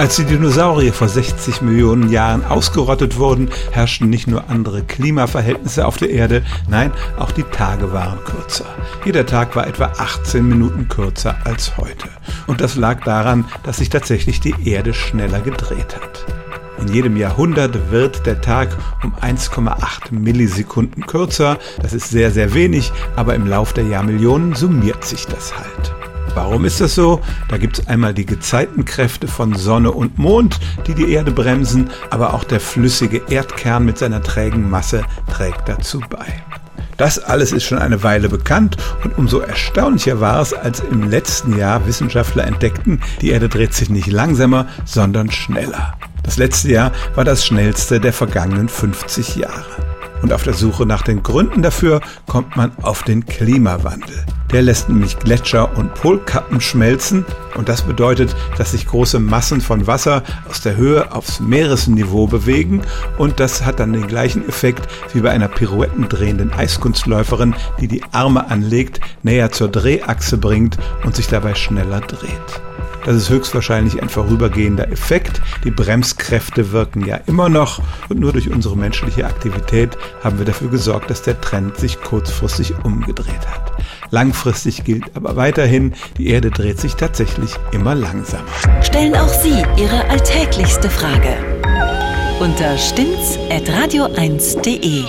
Als die Dinosaurier vor 60 Millionen Jahren ausgerottet wurden, herrschten nicht nur andere Klimaverhältnisse auf der Erde, nein, auch die Tage waren kürzer. Jeder Tag war etwa 18 Minuten kürzer als heute. Und das lag daran, dass sich tatsächlich die Erde schneller gedreht hat. In jedem Jahrhundert wird der Tag um 1,8 Millisekunden kürzer. Das ist sehr, sehr wenig, aber im Lauf der Jahrmillionen summiert sich das halt. Warum ist das so? Da gibt es einmal die Gezeitenkräfte von Sonne und Mond, die die Erde bremsen, aber auch der flüssige Erdkern mit seiner trägen Masse trägt dazu bei. Das alles ist schon eine Weile bekannt und umso erstaunlicher war es, als im letzten Jahr Wissenschaftler entdeckten, die Erde dreht sich nicht langsamer, sondern schneller. Das letzte Jahr war das schnellste der vergangenen 50 Jahre. Und auf der Suche nach den Gründen dafür kommt man auf den Klimawandel. Der lässt nämlich Gletscher und Polkappen schmelzen und das bedeutet, dass sich große Massen von Wasser aus der Höhe aufs Meeresniveau bewegen und das hat dann den gleichen Effekt wie bei einer pirouettendrehenden Eiskunstläuferin, die die Arme anlegt, näher zur Drehachse bringt und sich dabei schneller dreht. Das ist höchstwahrscheinlich ein vorübergehender Effekt. Die Bremskräfte wirken ja immer noch und nur durch unsere menschliche Aktivität haben wir dafür gesorgt, dass der Trend sich kurzfristig umgedreht hat. Langfristig gilt aber weiterhin, die Erde dreht sich tatsächlich immer langsamer. Stellen auch Sie Ihre alltäglichste Frage unter stimmt's.radio1.de.